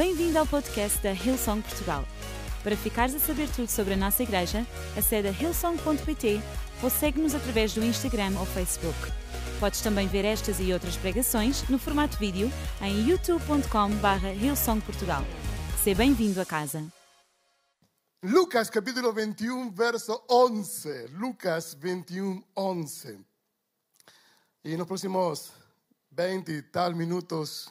Bem-vindo ao podcast da Hillsong Portugal. Para ficares a saber tudo sobre a nossa igreja, acede a hillsong.pt ou segue-nos através do Instagram ou Facebook. Podes também ver estas e outras pregações no formato vídeo em youtube.com.br hillsongportugal. Seja bem-vindo a casa. Lucas capítulo 21, verso 11. Lucas 21, 11. Y en los próximos 20 y tal minutos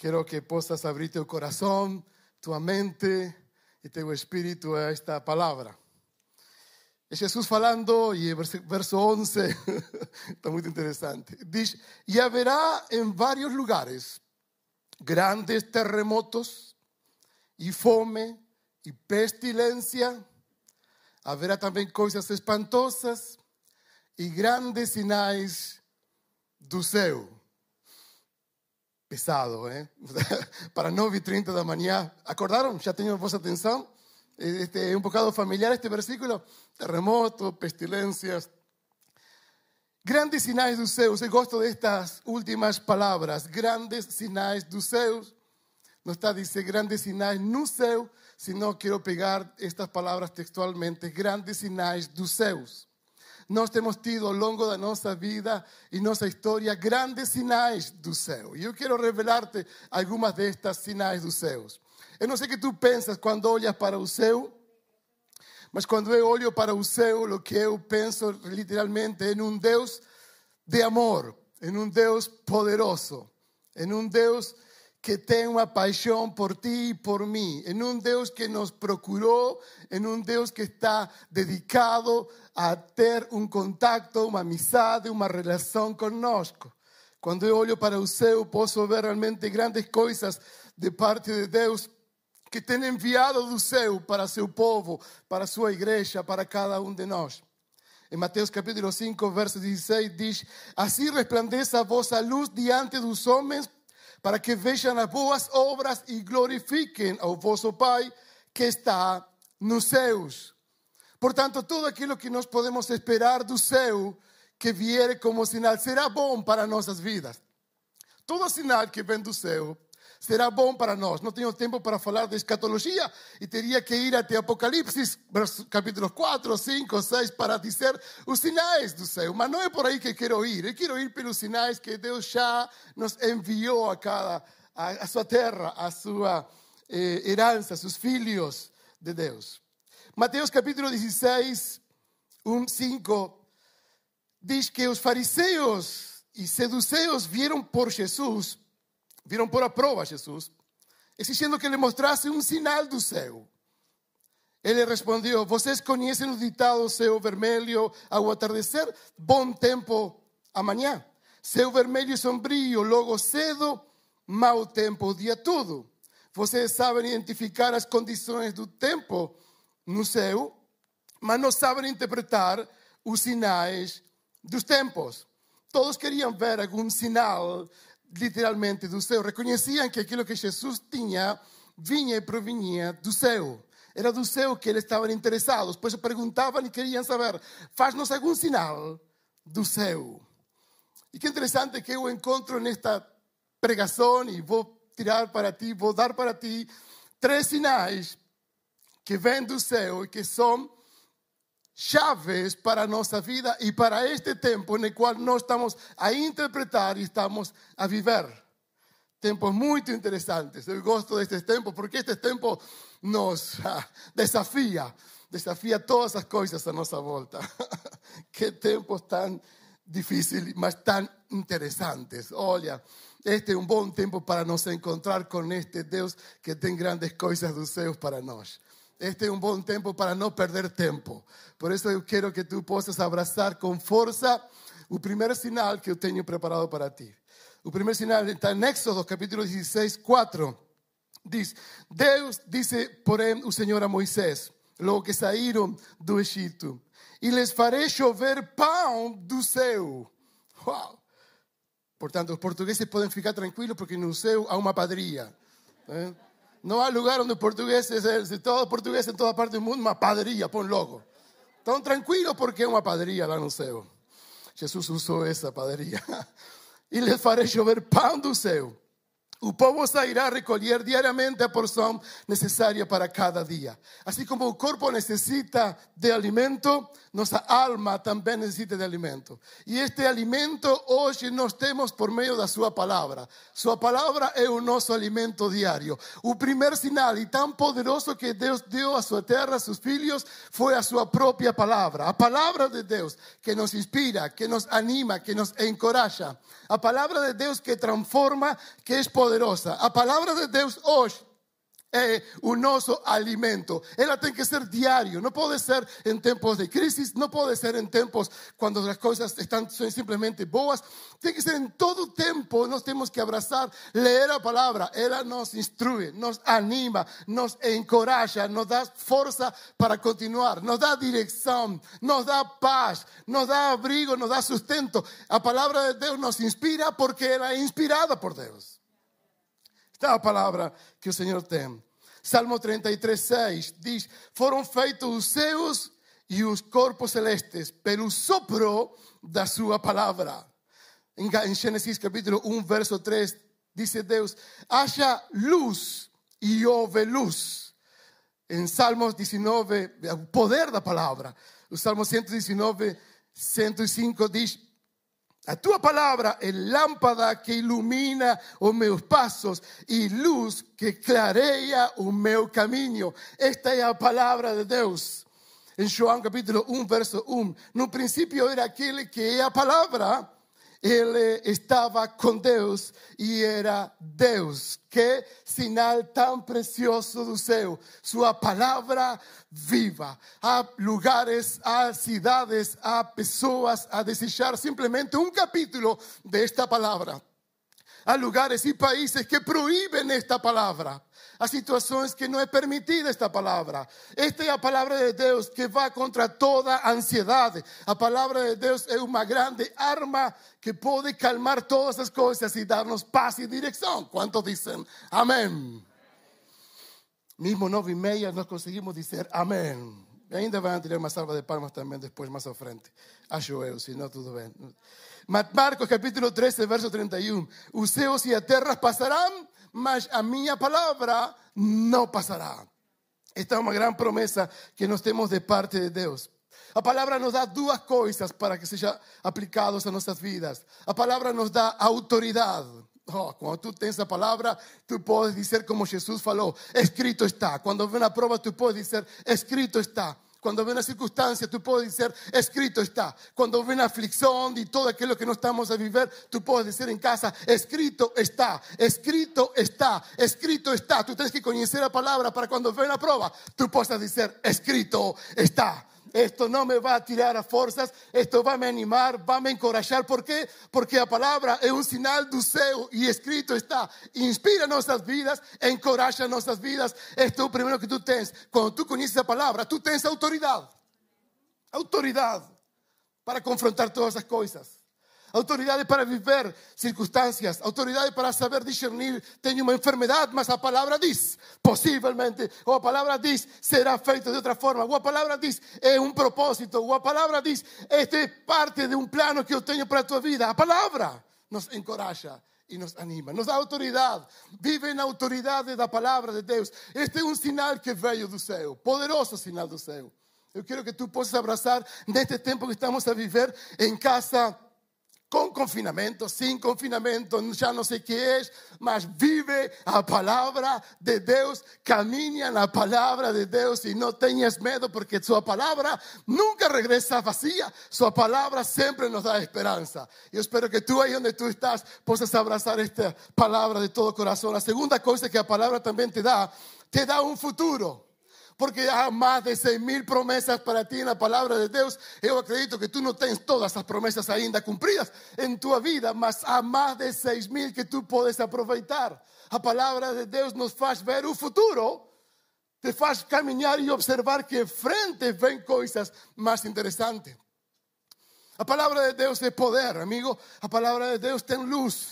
quiero que puedas abrir tu corazón, tu mente y tu espíritu a esta palabra. Es Jesús falando y el verso 11 está muy interesante. Dice, y habrá en varios lugares grandes terremotos y fome y pestilencia. Habrá también cosas espantosas y grandes sinais do céu. Pesado, ¿eh? Para 9 y 30 da manhã. ¿Acordaron? ¿Ya tenían voz atención? Este, un bocado familiar este versículo. Terremoto, pestilencias. Grandes sinais do céu. Eu gosto destas últimas palavras. Grandes sinais do céu. No está, dice, grandes sinais no céu, sino quiero pegar estas palabras textualmente. Grandes sinais dos céus. Nós temos tido ao longo da nossa vida e nossa história grandes sinais do céu. E eu quero revelar-te algumas destas sinais dos céus. Eu não sei o que tu pensas quando olhas para o céu, mas quando eu olho para o céu, o que eu penso literalmente é em um Deus de amor, em um Deus poderoso, em um Deus que tem uma paixão por ti e por mim, em um Deus que nos procurou, em um Deus que está dedicado a ter um contato, uma amizade, uma relação conosco. Quando eu olho para o céu, posso ver realmente grandes coisas de parte de Deus que tem enviado do céu para seu povo, para sua igreja, para cada um de nós. Em Mateus capítulo 5, verso 16, diz: Assim resplandeça a vossa luz diante dos homens, para que vejam as boas obras e glorifiquem ao vosso Pai que está nos céus. Portanto, todo aquilo que nós podemos esperar do céu que vier como sinal será bom para nossas vidas. Todo sinal que vem do céu será bom para nós. Não tenho tempo para falar de escatologia e teria que ir até Apocalipse, capítulos 4, 5, 6, para dizer os sinais do céu. Mas não é por aí que quero ir. Eu quero ir pelos sinais que Deus já nos enviou a cada a, a sua terra, a sua eh, herança, seus filhos de Deus. Mateus capítulo 16, 1, 5, diz que os fariseus e seduceus vieram por Jesus viram por a prova Jesus, exigindo que lhe mostrasse um sinal do céu. Ele respondeu: Vocês conhecem o ditado céu vermelho ao atardecer, bom tempo amanhã. Céu vermelho e sombrio, logo cedo, mau tempo o dia todo. Vocês sabem identificar as condições do tempo no céu, mas não sabem interpretar os sinais dos tempos. Todos queriam ver algum sinal literalmente do céu. Reconheciam que aquilo que Jesus tinha vinha e provinha do céu. Era do céu que eles estavam interessados. Pois perguntavam e queriam saber: faz-nos algum sinal do céu. E que interessante que eu encontro nesta pregação, e vou tirar para ti, vou dar para ti três sinais que vêm do céu e que são chaves para nossa vida e para este tempo no qual nós estamos a interpretar e estamos a viver. Tempos muito interessantes. Eu gosto destes tempos porque este tempo nos ah, desafia, desafia todas as coisas à nossa volta. que tempos tão difíceis, mas tão interessantes. Olha, este é um bom tempo para nos encontrar com este Deus que tem grandes coisas dos céus para nós. Este é um bom tempo para não perder tempo. Por isso eu quero que tu possas abraçar com força o primeiro sinal que eu tenho preparado para ti. O primeiro sinal está em Éxodo, capítulo 16, 4. Diz: Deus disse, porém, o Senhor a Moisés, logo que saíram do Egito, e lhes farei chover pão do céu. Uau! Portanto, os portugueses podem ficar tranquilos porque no céu há uma padrinha. ¿eh? No hay lugar donde portugueses, de todo portugués en toda parte del mundo, una padrilla, pon logo. Están tranquilos porque es una padrilla lá no céu. Jesús usó esa padrilla. Y les faré llover pan do céu. O povo sairá a recolher diariamente a porção necessária para cada dia. Assim como o corpo necessita de alimento, nossa alma também necessita de alimento. E este alimento hoje nós temos por meio da Sua palavra. Sua palavra é o nosso alimento diário. O primeiro sinal e tão poderoso que Deus deu à sua terra, a seus filhos, foi a Sua própria palavra. A palavra de Deus que nos inspira, que nos anima, que nos encoraja. A palavra de Deus que transforma, que é poderosa poderosa. A palavra de Deus hoje é o nosso alimento. Ela tem que ser diário, não pode ser em tempos de crise, não pode ser em tempos quando as coisas estão simplesmente boas. Tem que ser em todo tempo. Nós temos que abraçar, ler a palavra. Ela nos instrui, nos anima, nos encoraja, nos dá força para continuar, nos dá direção, nos dá paz, nos dá abrigo, nos dá sustento. A palavra de Deus nos inspira porque ela é inspirada por Deus. Está a palavra que o Senhor tem. Salmo 33, 6 diz: Foram feitos os céus e os corpos celestes pelo sopro da sua palavra. Em Gênesis capítulo 1, verso 3, diz Deus: haja luz e houve luz. Em Salmos 19, o poder da palavra. O Salmo 119, 105 diz: a tua palavra é lâmpada que ilumina os meus passos e luz que clareia o meu caminho. Esta é a palavra de Deus. Em João capítulo 1, verso 1. No princípio era aquele que é a palavra ele estava com Deus e era Deus. Que sinal tão precioso do céu. Sua palavra viva. Há lugares, há cidades, há pessoas a desejar simplesmente um capítulo desta palavra. Há lugares e países que proíbem esta palavra. Há situações que não é permitida esta palavra. Esta é a palavra de Deus que vai contra toda ansiedade. A palavra de Deus é uma grande arma que pode calmar todas as coisas e dar-nos paz e direção. Quantos dizem amém? Mesmo nove e meia nós conseguimos dizer amém. Ainda vão ter uma salva de palmas também depois, mais à frente. Acho eu, se não, tudo bem. Marcos capítulo 13, verso 31. Os céus e a mas a minha palavra não passará. Esta é uma grande promessa que nós temos de parte de Deus. A palavra nos dá duas coisas para que sejam aplicados a nossas vidas. A palavra nos dá autoridade. Oh, quando tu tens a palavra, tu podes dizer como Jesus falou: escrito está. Quando vem a prova, tu podes dizer: escrito está. Quando vem a circunstância, tu podes dizer, escrito está. Quando vem a aflicção e todo aquilo que não estamos a viver, tu podes dizer em casa, escrito está, escrito está, escrito está. Tu tens que conhecer a palavra para quando vem a prova, tu possas dizer, escrito está. Esto no me va a tirar a fuerzas, esto va a me animar, va a me encorajar. ¿Por qué? Porque la palabra es un sinal do céu y escrito está. Inspira nuestras vidas, encoraja nuestras vidas. Esto es lo primero que tú tienes. Cuando tú conoces la palabra, tú tienes autoridad. Autoridad para confrontar todas esas cosas autoridade para viver circunstâncias, autoridade para saber discernir. Tenho uma enfermidade, mas a palavra diz, possivelmente, ou a palavra diz, será feito de outra forma, ou a palavra diz, é um propósito, ou a palavra diz, este é parte de um plano que eu tenho para a tua vida. A palavra nos encoraja e nos anima, nos dá autoridade, vive na autoridade da palavra de Deus. Este é um sinal que veio do céu, poderoso sinal do céu. Eu quero que tu possas abraçar neste tempo que estamos a viver em casa com confinamento, sem confinamento, já não sei o que é, mas vive a palavra de Deus, caminha na palavra de Deus e não tenhas medo, porque sua palavra nunca regressa vazia, sua palavra sempre nos dá esperança. Eu espero que tu, aí onde tu estás, possas abraçar esta palavra de todo coração. A segunda coisa que a palavra também te dá, te dá um futuro porque há mais de 100 mil promessas para ti na palavra de Deus. Eu acredito que tu não tens todas as promessas ainda cumpridas em tua vida, mas há mais de 6 mil que tu podes aproveitar. A palavra de Deus nos faz ver o futuro, te faz caminhar e observar que frente vem coisas mais interessantes. A palavra de Deus é poder, amigo. A palavra de Deus tem luz.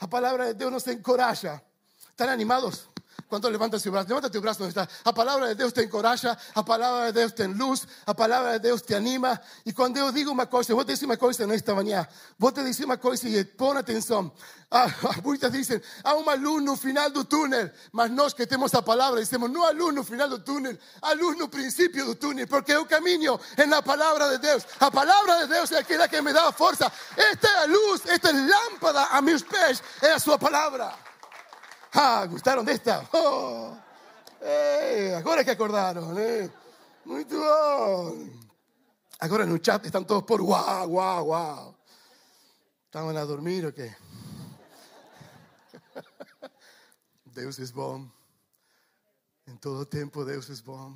A palavra de Deus nos encoraja. ¿Están animados? ¿Cuánto levanta su brazo? Levanta tu brazo donde está. La palabra de Dios te encoraja, la palabra de Dios te luz, la palabra de Dios te anima. Y cuando yo digo una cosa, vos te decís una cosa en esta mañana, vos te decís una cosa y pon atención. Ah, muchas dicen, há uma luz no final do túnel, mas nós que temos a palavra dizemos, não há luz no final do túnel, há luz no princípio do túnel, porque o caminho é na palavra de Deus. A palavra de Deus é aquela que me dá força. Esta é a luz, esta é a lâmpada a meus pés, é a sua. Ah, gostaram desta? Oh, ei, agora que acordaram, né? Muito bom. Agora no chat estão todos por uau, uau, uau. Estavam a dormir o quê? Deus é bom. Em todo tempo Deus é bom.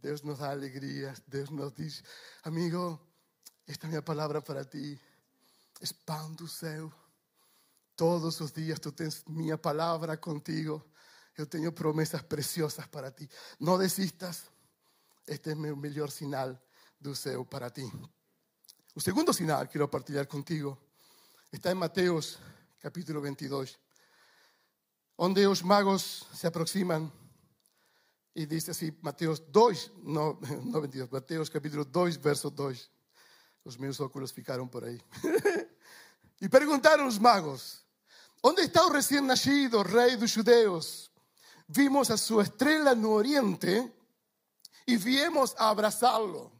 Deus nos dá alegria. Deus nos diz, amigo, esta é minha palavra para ti. Es pão do céu. Todos os dias tu tens minha palavra contigo. Eu tenho promessas preciosas para ti. Não desistas. Este o meu melhor sinal céu para ti. O segundo sinal que quero partilhar contigo está em Mateus capítulo 22, onde os magos se aproximam e diz assim, Mateus 2, não, não 22, Mateus capítulo 2, verso 2. Os meus óculos ficaram por aí. e perguntaram os magos: Onde está o recém-nascido, rei dos judeus? Vimos a sua estrela no oriente e viemos a abraçá-lo.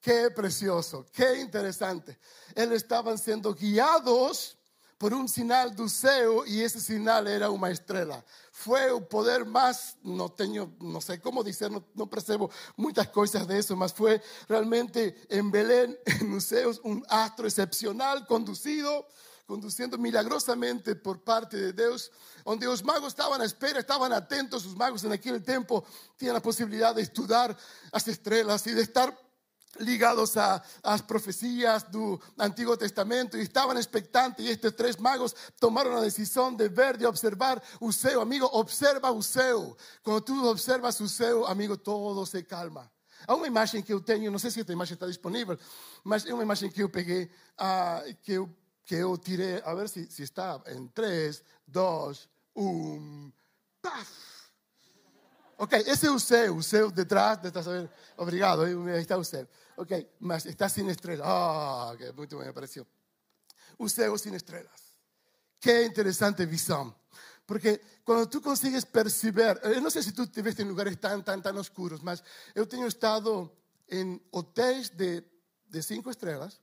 Qué precioso, qué interesante. Eles estavam sendo guiados por um sinal do céu e esse sinal era uma estrela. Foi o poder mais, não tenho, não sei como dizer, não, não percebo muitas coisas disso, mas foi realmente em Belém, nos céus, um astro excepcional conduzido conduciendo milagrosamente por parte de Deus, onde os magos estavam à espera, estavam atentos, os magos en aquele tempo tinham a possibilidade de estudar as estrelas e de estar ligados a, las profecías del Antiguo Testamento y estaban expectantes y estos tres magos tomaron la decisión de ver, de observar Useo. Amigo, observa Useo. Cuando tú observas Useo, amigo, todo se calma. Hay una imagen que yo tengo, no sé si esta imagen está disponible, pero es una imagen que yo pegué, uh, que, yo, que yo tiré, a ver si, si está en 3, 2, 1, ¡paf! Ok, esse é o céu, o céu detrás, detrás obrigado, aí está o céu. Ok, mas está sem estrelas. Ah, oh, muito bem, apareceu. O céu sem estrelas. Que interessante visão. Porque quando tu consegues perceber, eu não sei se tu estiveste em lugares tão, tão, tão escuros, mas eu tenho estado em hotéis de, de cinco estrelas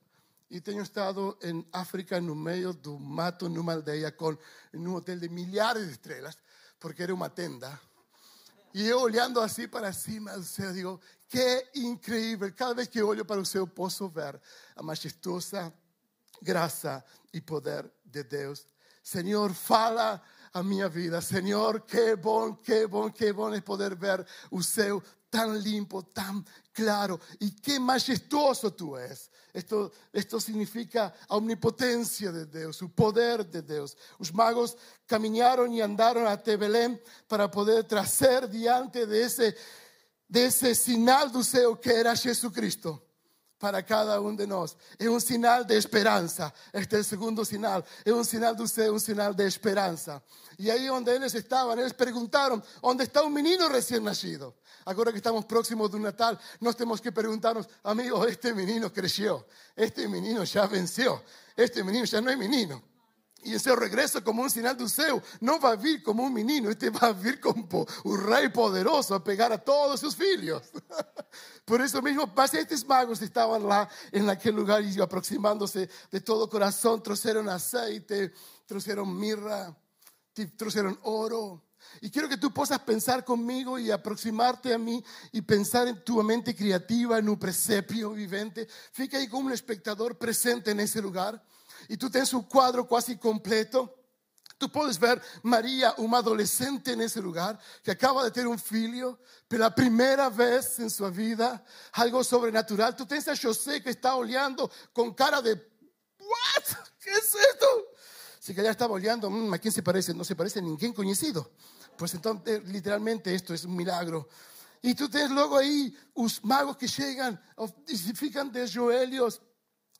e tenho estado em África, no meio do mato, numa aldeia, com, em um hotel de milhares de estrelas, porque era uma tenda y yo olhando así para cima do céu, digo, que increíble. Cada vez que olho para o céu, posso ver a majestuosa graça e poder de Deus. Senhor, fala a minha vida. Senhor, que bom, que bom, que bom é poder ver o céu tan limpo, tan claro y qué majestuoso tú es. Esto, esto significa omnipotencia de Dios, su poder de Dios. Los magos caminaron y andaron a Belén para poder tracer diante de ese, de ese sinal do que era Jesucristo para cada um de nós. É um sinal de esperança. Este é o segundo sinal. É um sinal do céu, um sinal de esperança. E aí onde eles estavam, eles perguntaram: onde está o menino recém-nascido? Agora que estamos próximos do Natal, nós temos que perguntarnos: amigo, este menino cresceu, este menino já venceu, este menino já não é menino. Y en su regreso como un sinal del céu, no va a vir como un menino, este va a vir como un rey poderoso a pegar a todos sus hijos. Por eso mismo, más estos magos estaban lá en aquel lugar y aproximándose de todo corazón, trouxeron aceite, trouxeron mirra, trouxeron oro. Y quiero que tú puedas pensar conmigo y aproximarte a mí y pensar en tu mente creativa, en un presepio vivente. Fica ahí como un espectador presente en ese lugar y tú tienes un cuadro casi completo. Tú puedes ver María, una adolescente en ese lugar, que acaba de tener un filio, por la primera vez en su vida, algo sobrenatural. Tú tienes a José que está oleando con cara de, ¿what? ¿Qué es esto? Si que ya estaba oleando, mm, ¿a quién se parece? No se parece a ningún conocido. Pues entonces, literalmente, esto es un milagro. Y tú tienes luego ahí los magos que llegan, y se fijan de Joelios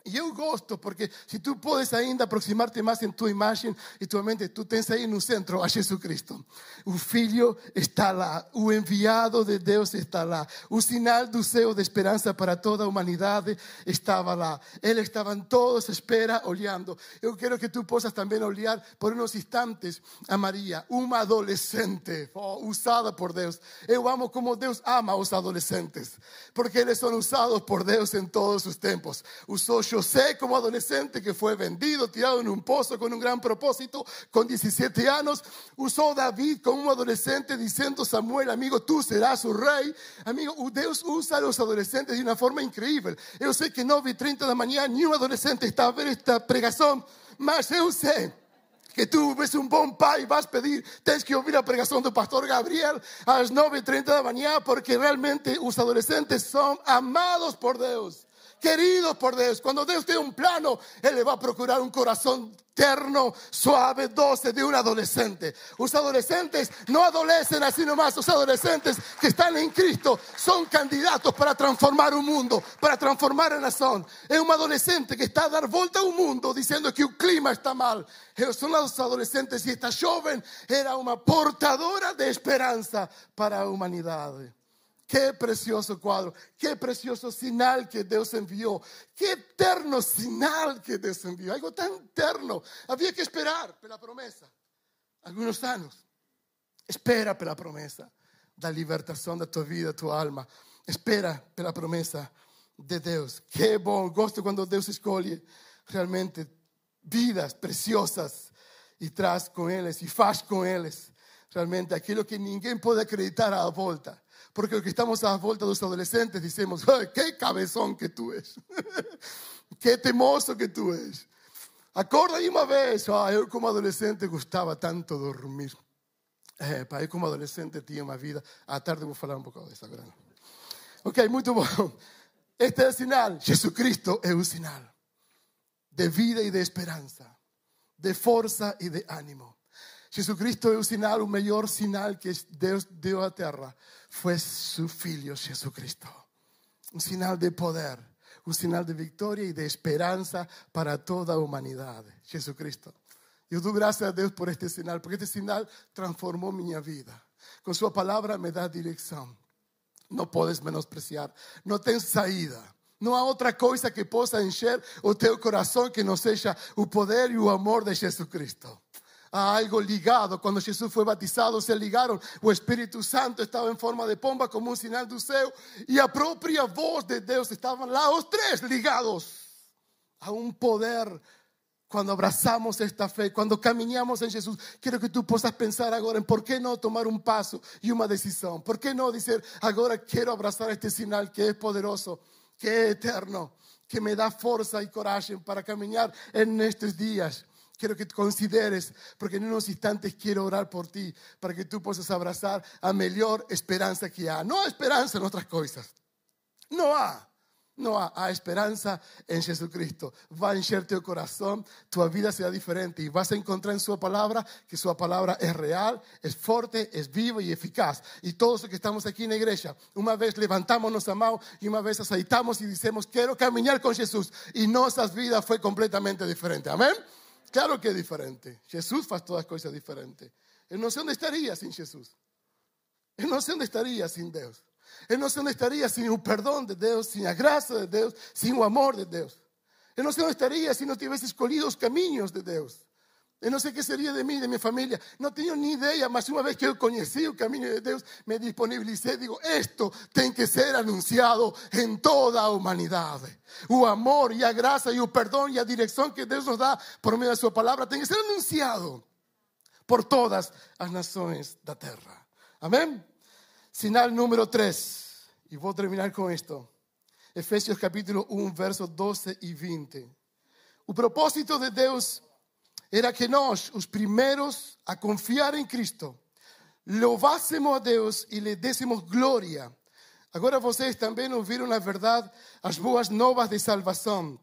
E eu gosto, porque se tu podes ainda aproximar-te mais em tua imagem e tua mente, tu tens aí no centro a Jesus Cristo. Filho está lá, o enviado de Deus está lá, o sinal do de esperança para toda a humanidade estava lá. Eles estavam todos espera, olhando. Eu quero que tu possas também olhar por uns instantes a Maria, uma adolescente oh, usada por Deus. Eu amo como Deus ama os adolescentes, porque eles são usados por Deus em todos os tempos. Usou José como adolescente que fue vendido, tirado en un pozo con un gran propósito, con 17 años. Usó David como un adolescente diciendo, Samuel, amigo, tú serás su rey. Amigo, Dios usa a los adolescentes de una forma increíble. Yo sé que no vi 30 de mañana ni un adolescente está a ver esta pregación, mas yo sé que tú ves un buen pai y vas a pedir, tienes que oír la pregación del pastor Gabriel a 9.30 de la mañana porque realmente los adolescentes son amados por Dios queridos por Dios. Cuando Dios tiene un plano, Él le va a procurar un corazón terno, suave, doce de un adolescente. Los adolescentes no adolecen así nomás, los adolescentes que están en Cristo son candidatos para transformar un mundo, para transformar a nación. Es un adolescente que está a dar vuelta a un mundo diciendo que el clima está mal. Son los adolescentes y esta joven era una portadora de esperanza para la humanidad. Qué precioso cuadro, qué precioso sinal que Dios envió, qué eterno sinal que Dios envió, algo tan eterno. Había que esperar por la promesa, algunos años. Espera por la promesa da libertación de tu vida, tu alma. Espera por la promesa de Dios. Qué bom gosto cuando Dios escoge realmente vidas preciosas y traz con ellos y faz con ellos realmente aquello que ninguém puede acreditar a la vuelta. Porque lo que estamos a vuelta de los adolescentes decimos, qué cabezón que tú eres, qué temoso que tú eres. Acorda aí uma vez, ah, eu como adolescente gostava tanto dormir. É, pá, eu como adolescente tinha uma vida. À tarde vou falar um pouco disso agora. Ok, muito bom. Este é o sinal. Jesucristo é o sinal de vida e de esperança, de força e de ânimo. Jesucristo é o sinal, o melhor sinal que Deus deu à terra fue su Hijo Jesucristo. Un sinal de poder, un sinal de victoria y de esperanza para toda la humanidad. Jesucristo. Yo doy gracias a Dios por este sinal, porque este sinal transformó mi vida. Con su palabra me da dirección. No puedes menospreciar. No tienes salida. No hay otra cosa que possa encher o teu corazón que no sea el poder y el amor de Jesucristo a algo ligado. Cuando Jesús fue bautizado, se ligaron. O Espíritu Santo estaba en forma de pomba como un sinal do céu. Y a propia voz de Dios estaban los tres ligados a un poder. Cuando abrazamos esta fe, cuando caminamos en Jesús, quiero que tú puedas pensar ahora en por qué no tomar un paso y una decisión. ¿Por qué no decir, ahora quiero abrazar este sinal que es poderoso, que es eterno, que me da fuerza y coraje para caminar en estos días? Quiero que consideres, porque en unos instantes quiero orar por ti, para que tú puedas abrazar a mejor esperanza que hay. No hay esperanza en otras cosas. No hay. No hay, esperanza en Jesucristo. Va a encher tu corazón, tu vida será diferente y vas a encontrar en su palabra que su palabra es real, es fuerte, es viva y eficaz. Y todos los que estamos aquí en la iglesia, una vez levantamos nuestra mano y una vez aceitamos y decimos, quiero caminar con Jesús. Y nuestra vida fue completamente diferente. Amén. Claro que es diferente. Jesús hace todas cosas diferentes. Él no sé dónde estaría sin Jesús. Él no sé dónde estaría sin Dios. Él no sé dónde estaría sin el perdón de Dios, sin la gracia de Dios, sin el amor de Dios. Él no sé dónde estaría si no hubiese escolhido los caminos de Dios. Eu não sei o que seria de mim, de minha família. Não tenho nem ideia, mas uma vez que eu conheci o caminho de Deus, me disponibilicei. Digo, isto tem que ser anunciado em toda a humanidade. O amor e a graça e o perdão e a direção que Deus nos dá por meio da sua palavra tem que ser anunciado por todas as nações da terra. Amém? Sinal número 3. E vou terminar com isto. Efésios capítulo 1, versos 12 e 20. O propósito de Deus era que nós, os primeiros a confiar em Cristo, louvássemos a Deus e lhe dessemos glória. Agora vocês também ouviram na verdade as boas novas de salvação.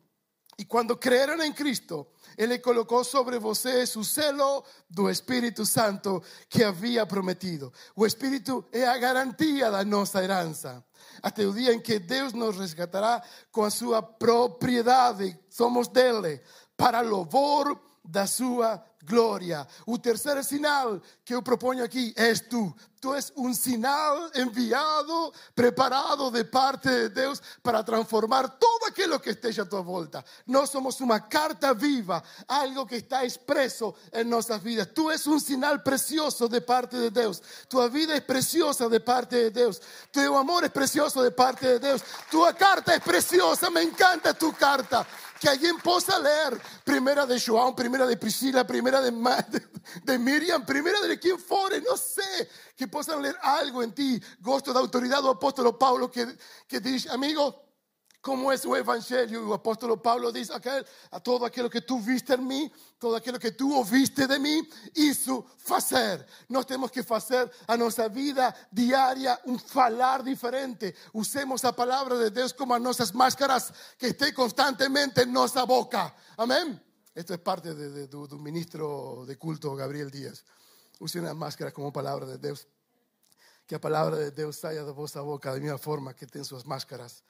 E quando creram em Cristo, Ele colocou sobre vocês o selo do Espírito Santo que havia prometido. O Espírito é a garantia da nossa herança. Até o dia em que Deus nos resgatará com a sua propriedade. Somos dele, para louvor da sua glória. O terceiro sinal que eu proponho aqui és tu. Tu és um sinal enviado, preparado de parte de Deus para transformar todo aquilo que esteja à tua volta. Nós somos uma carta viva, algo que está expresso em nossas vidas. Tu és um sinal precioso de parte de Deus. Tua vida é preciosa de parte de Deus. Teu amor é precioso de parte de Deus. Tua carta é preciosa. Me encanta tu carta que alguien possa ler primera de João, primera de Priscila, primera de, de Miriam, primera de quien fore, no sé, que possam ler algo en ti. Gosto da autoridade do apóstolo Paulo que, que diz, amigo, como é o evangelho. O apóstolo Paulo diz: aquel, a todo aquilo que tu viste em mim, todo aquilo que tu ouviste de mim, isso fazer. Nós temos que fazer a nossa vida diária um falar diferente. Usemos a palavra de Deus como as nossas máscaras que esteja constantemente em nossa boca. Amém? Esto es parte de, de, do, do ministro de culto, Gabriel Díaz. Use uma máscara como palavra de Deus. Que a palavra de Deus saia da vossa boca da mesma forma que tem suas máscaras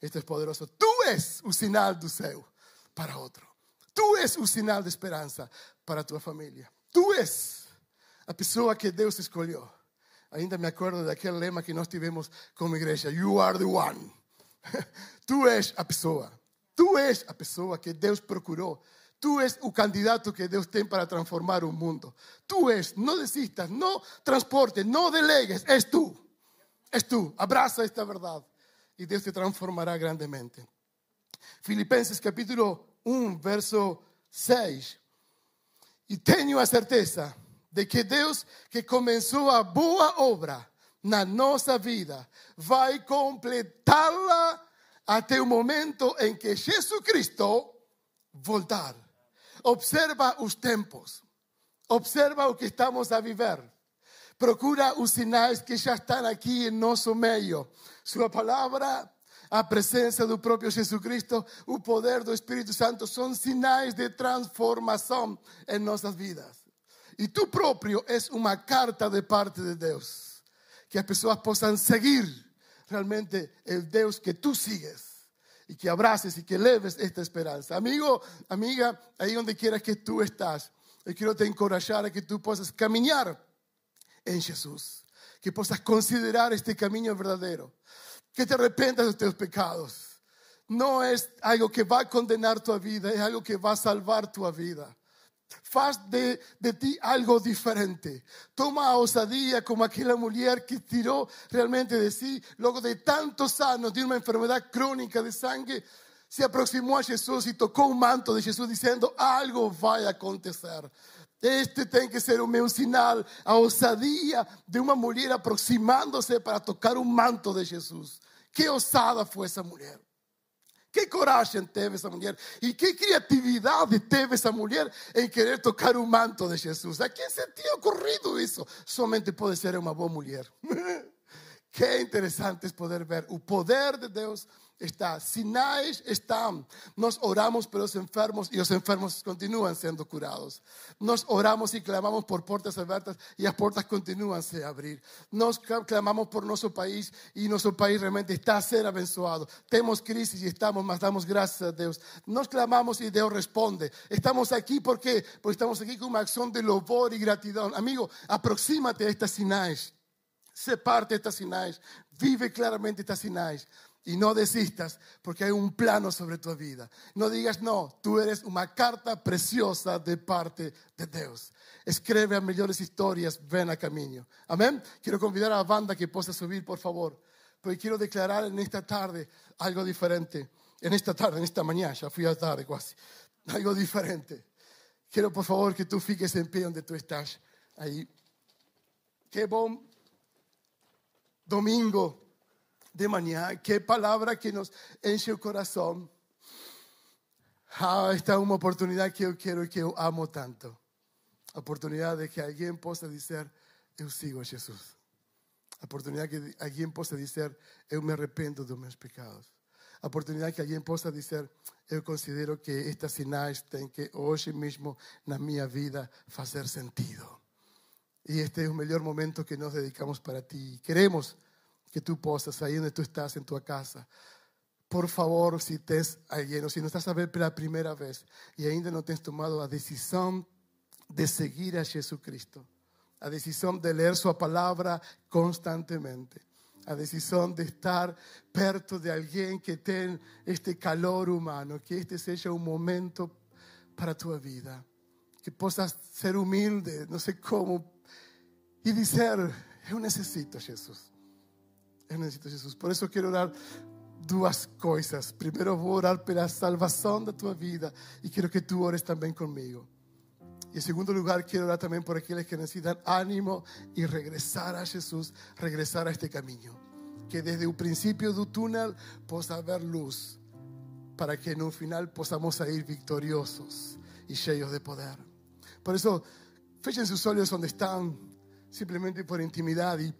Esto es poderoso. Tú és o sinal do céu para outro. Tu és o sinal de esperança para tua família. Tu és a pessoa que Deus escolheu. Ainda me acordo daquele lema que nós tivemos como igreja: You are the one. Tu és a pessoa. Tu és a pessoa que Deus procurou. Tu és o candidato que Deus tem para transformar o mundo. Tu és, não desistas, não transportes, não delegues, és tu. És tu. Abraça esta verdade y Dios te transformará grandemente. Filipenses capítulo 1, verso 6. E tenho a certeza de que Deus que começou a boa obra na nossa vida vai completá-la até o momento em que Jesus Cristo voltar. Observa os tempos. Observa o que estamos a viver. Procura os sinais que já estão aqui em nosso meio. Sua palavra, a presença do próprio Jesus Cristo, o poder do Espírito Santo são sinais de transformação em nossas vidas. E tu próprio és uma carta de parte de Deus. Que as pessoas possam seguir realmente o Deus que tu sigues. Y que abraces y que leves esta esperanza. Amigo, amiga, ahí donde quieras que tú estás, yo quiero te encorajar a que tú puedas caminar en Jesús. Que puedas considerar este camino verdadero. Que te arrepentas de tus pecados. No es algo que va a condenar tu vida, es algo que va a salvar tu vida. Faz de, de, ti algo diferente. Toma osadía como aquella mujer que tiró realmente de sí, luego de tantos años de una enfermedad crónica de sangre, se aproximó a Jesús y tocó un manto de Jesús diciendo, algo va a acontecer. Este tem que ser o meu sinal, a ousadia de uma mulher aproximando-se para tocar o manto de Jesus. Que ousada foi essa mulher. Que coragem teve essa mulher e que criatividade teve essa mulher em querer tocar o manto de Jesus. A quem se tinha ocorrido isso? Somente pode ser uma boa mulher. Que interessante é poder ver o poder de Deus está, sinais están. Nos oramos por los enfermos y los enfermos continúan siendo curados. Nos oramos y clamamos por puertas abiertas y las puertas continúan a abrir. Nos clamamos por nuestro país y nuestro país realmente está a ser abençoado. Tenemos crisis y estamos, mas damos gracias a Dios. Nos clamamos y Dios responde. Estamos aquí porque, porque estamos aquí con una acción de louvor y gratitud. Amigo, aproxímate a estas sinais. Se parte estas sinais. Vive claramente estas sinais. Y no desistas porque hay un plano sobre tu vida. No digas, no, tú eres una carta preciosa de parte de Dios. Escribe a mejores historias, ven a camino. Amén. Quiero convidar a la banda que pueda subir, por favor. Porque quiero declarar en esta tarde algo diferente. En esta tarde, en esta mañana, ya fui a tarde casi. Algo diferente. Quiero, por favor, que tú fiques en pie donde tú estás. Ahí. Qué buen domingo de mañana. Qué palabra que nos enche el corazón. Ah, esta es una oportunidad que yo quiero y que yo amo tanto. Oportunidad de que alguien pueda decir, yo sigo a Jesús. Oportunidad que alguien pueda decir, yo me arrepiento de mis pecados. Oportunidad que alguien pueda decir, eu considero que estes sinais têm que hoje mesmo na minha vida fazer sentido. E este é o melhor momento que nós dedicamos para ti. Queremos que tú possas, aí onde tu estás, em tua casa, por favor, si tens alguém, ou se não estás a ver pela primeira vez e ainda não tens tomado a decisão de seguir a Jesucristo, a decisão de ler Sua palavra constantemente, a decisão de estar perto de alguém que tem este calor humano, que este seja um momento para a tua vida, que possas ser humilde, não sei como, e dizer: Eu necessito Jesus. Eu necessito Jesus. Por isso eu quero orar duas coisas. Primeiro, vou orar pela salvação da tua vida e quero que tu ores também comigo. Y en segundo lugar, quiero orar también por aquellos que necesitan ánimo y regresar a Jesús, regresar a este camino. Que desde un principio del túnel possa haber luz, para que en un final podamos ir victoriosos y llenos de poder. Por eso, fechen sus ojos donde están, simplemente por intimidad. Y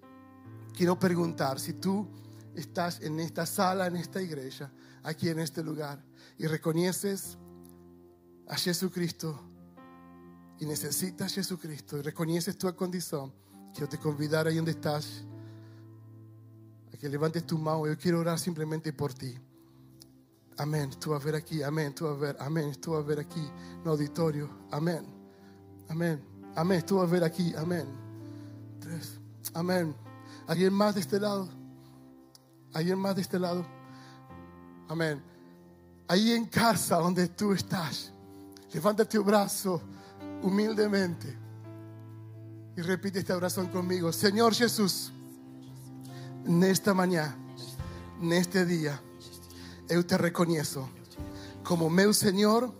quiero preguntar si tú estás en esta sala, en esta iglesia, aquí en este lugar, y reconoces a Jesucristo y necesitas Jesucristo y reconoces tu condición, quiero te convidar ahí donde estás a que levantes tu mano. Yo quiero orar simplemente por ti. Amén. Tú vas a ver aquí. Amén. Tú vas a ver. Amén. Tú vas a ver aquí. No auditorio. Amén. Amén. Amén. Tú vas a ver aquí. Amén. Tres. Amén. ¿Alguien más de este lado? ¿Alguien más de este lado? Amén. Ahí en casa donde tú estás, levanta tu brazo humildemente y repite esta oración conmigo. Señor Jesús, en esta mañana, en este día, yo te reconozco como meu Señor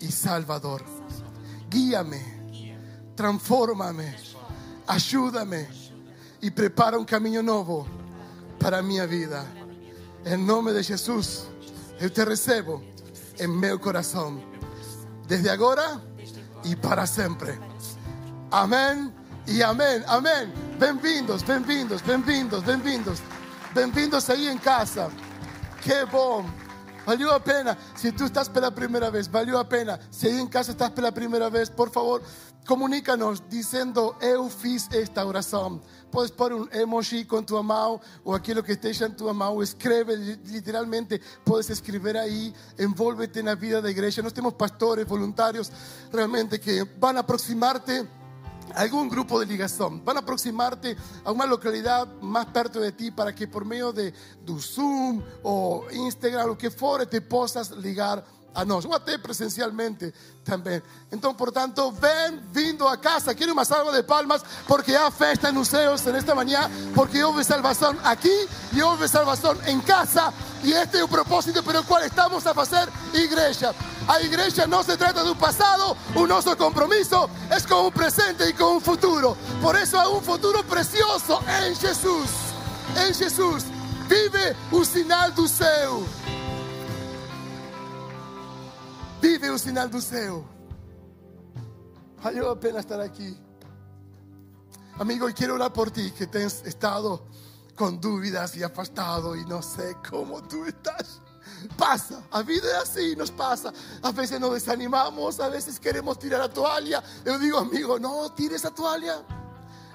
y Salvador. Guíame, transfórmame, ayúdame y prepara un camino nuevo para mi vida. En nombre de Jesús, yo te recibo en mi corazón. Desde ahora y para siempre. Amén y amén, amén. Bem-vindos, bem-vindos, bem-vindos, bem-vindos. Bem-vindos aí em casa. Que bom. Valeu a pena. Se tu estás pela primeira vez, valeu a pena. Se aí em casa estás pela primeira vez, por favor, comunícanos dizendo: Eu fiz esta oração. Podes pôr um emoji com tua mão ou aquilo que esteja em tua mão. Escreve, literalmente, podes escrever aí. Envolve-te na vida da igreja. Nós temos pastores, voluntários, realmente que vão aproximar-te a algún grupo de ligación. Van a aproximarte a una localidad más perto de ti para que por medio de tu Zoom o Instagram, lo que fuere, te puedas ligar a nós, ou até presencialmente também. Então, portanto, ven vindo a casa. Quero uma salva de palmas porque há festa nos céus nesta manhã, porque houve salvação aqui e houve salvação em casa. E este é o propósito pelo qual estamos a fazer igreja. A igreja não se trata do passado, o nosso compromisso é com o presente e com o futuro. Por isso, há um futuro precioso em Jesus. Em Jesus. Vive o sinal do céu. Vive o sinal do céu. Valeu a pena estar aqui. Amigo, eu quero orar por ti que tens estado com dúvidas e afastado e não sei como tu estás. Pasa, a vida é assim, nos pasa. A veces nos desanimamos, a veces queremos tirar a toalha. Eu digo, amigo, não tires a toalha.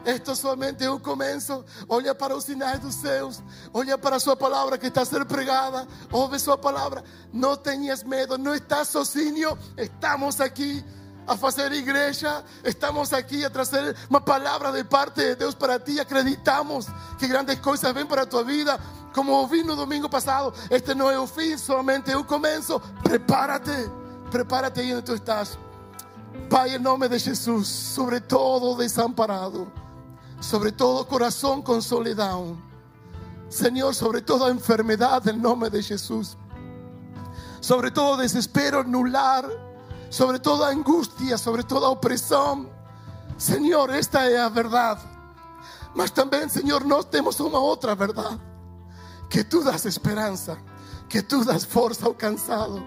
Esto solamente es un comienzo. Olha para os sinais dos céus. Olha para a sua palavra que está a ser pregada. Ouve sua palavra. Não tenhas medo. Não estás sozinho. Estamos aqui a fazer igreja. Estamos aqui a trazer uma palavra de parte de Deus para ti. Acreditamos que grandes coisas vêm para a tua vida. Como ouvi no domingo passado, este não é o fim, somente é o começo. Prepárate, prepárate aí onde tu estás. Pai, em nome de Jesus, sobre todo desamparado sobre todo corazón con soledad. Señor, sobre toda enfermedad en nombre de Jesús. Sobre todo desespero nular, sobre toda angustia, sobre toda opresión. Señor, esta es la verdad. Mas también, Señor, no tenemos una otra verdad. Que tú das esperanza, que tú das fuerza al cansado.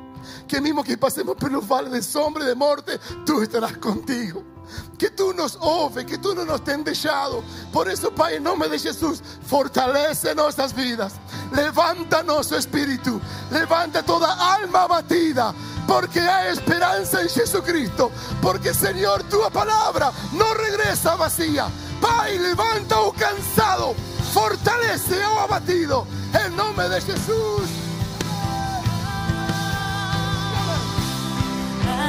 Que mismo que pasemos por los vales de sombra y de muerte, tú estarás contigo que tú nos ouve, que tú no nos ten dejado. Por eso, Pai, en nombre de Jesús, fortalece nuestras vidas. Levántanos, Espíritu. Levanta toda alma abatida. Porque hay esperanza en Jesucristo. Porque, Señor, tu palabra no regresa vacía. Pai, levanta o cansado. Fortalece o abatido. En nombre de Jesús.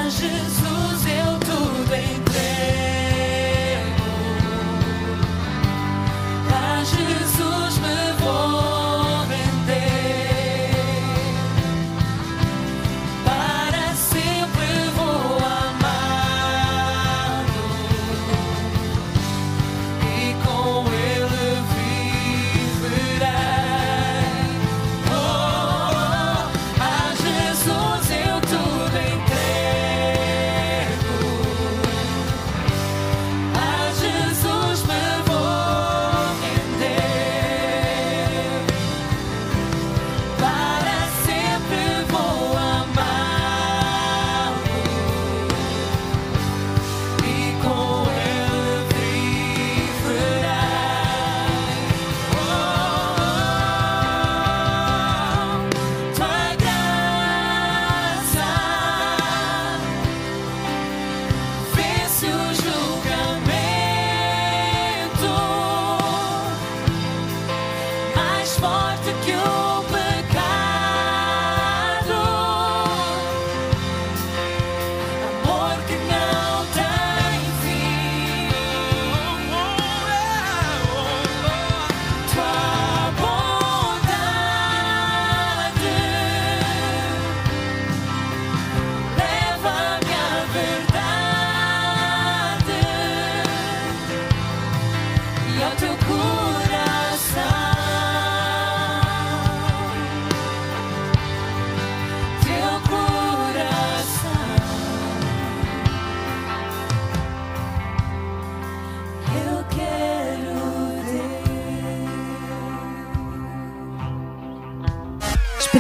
Jesus eu tudo entrego. A Jesus me vou